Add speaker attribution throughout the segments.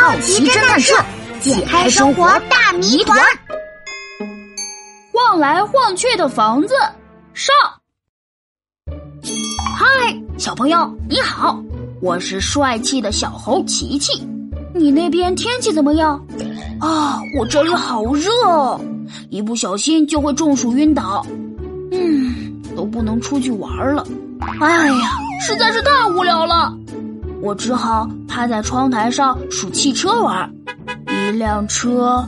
Speaker 1: 好奇侦探社解开生活大谜团。
Speaker 2: 晃来晃去的房子上。嗨，小朋友你好，我是帅气的小猴琪琪。你那边天气怎么样？啊，我这里好热哦，一不小心就会中暑晕倒。嗯，都不能出去玩了。哎呀，实在是太无聊了。我只好趴在窗台上数汽车玩，一辆车，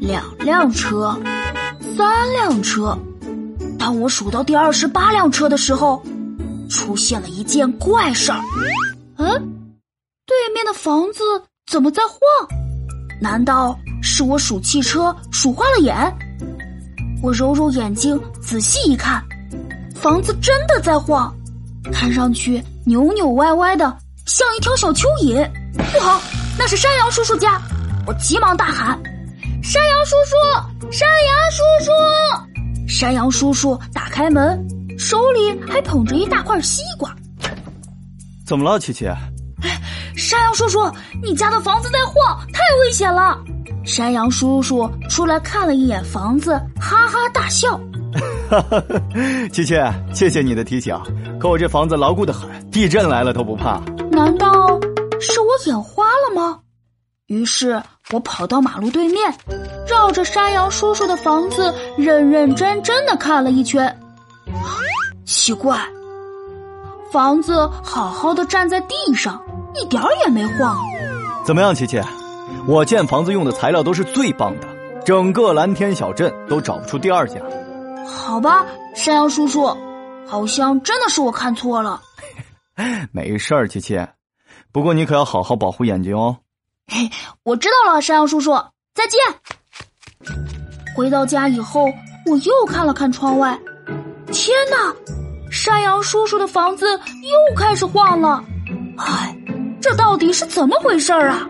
Speaker 2: 两辆车，三辆车。当我数到第二十八辆车的时候，出现了一件怪事儿。嗯，对面的房子怎么在晃？难道是我数汽车数花了眼？我揉揉眼睛，仔细一看，房子真的在晃，看上去扭扭歪歪的。像一条小蚯蚓，不好，那是山羊叔叔家！我急忙大喊：“山羊叔叔，山羊叔叔！”山羊叔叔打开门，手里还捧着一大块西瓜。
Speaker 3: 怎么了，琪琪？
Speaker 2: 山羊叔叔，你家的房子在晃，太危险了！山羊叔叔出来看了一眼房子，哈哈大笑。
Speaker 3: 哈哈，琪琪，谢谢你的提醒。可我这房子牢固的很，地震来了都不怕。
Speaker 2: 难道是我眼花了吗？于是我跑到马路对面，绕着山羊叔叔的房子认认真真的看了一圈。奇怪，房子好好的站在地上，一点儿也没晃。
Speaker 3: 怎么样，琪琪？我建房子用的材料都是最棒的，整个蓝天小镇都找不出第二家。
Speaker 2: 好吧，山羊叔叔，好像真的是我看错了。
Speaker 3: 没事儿，琪琪，不过你可要好好保护眼睛哦。
Speaker 2: 嘿，我知道了，山羊叔叔，再见。回到家以后，我又看了看窗外，天哪，山羊叔叔的房子又开始晃了。哎，这到底是怎么回事儿啊？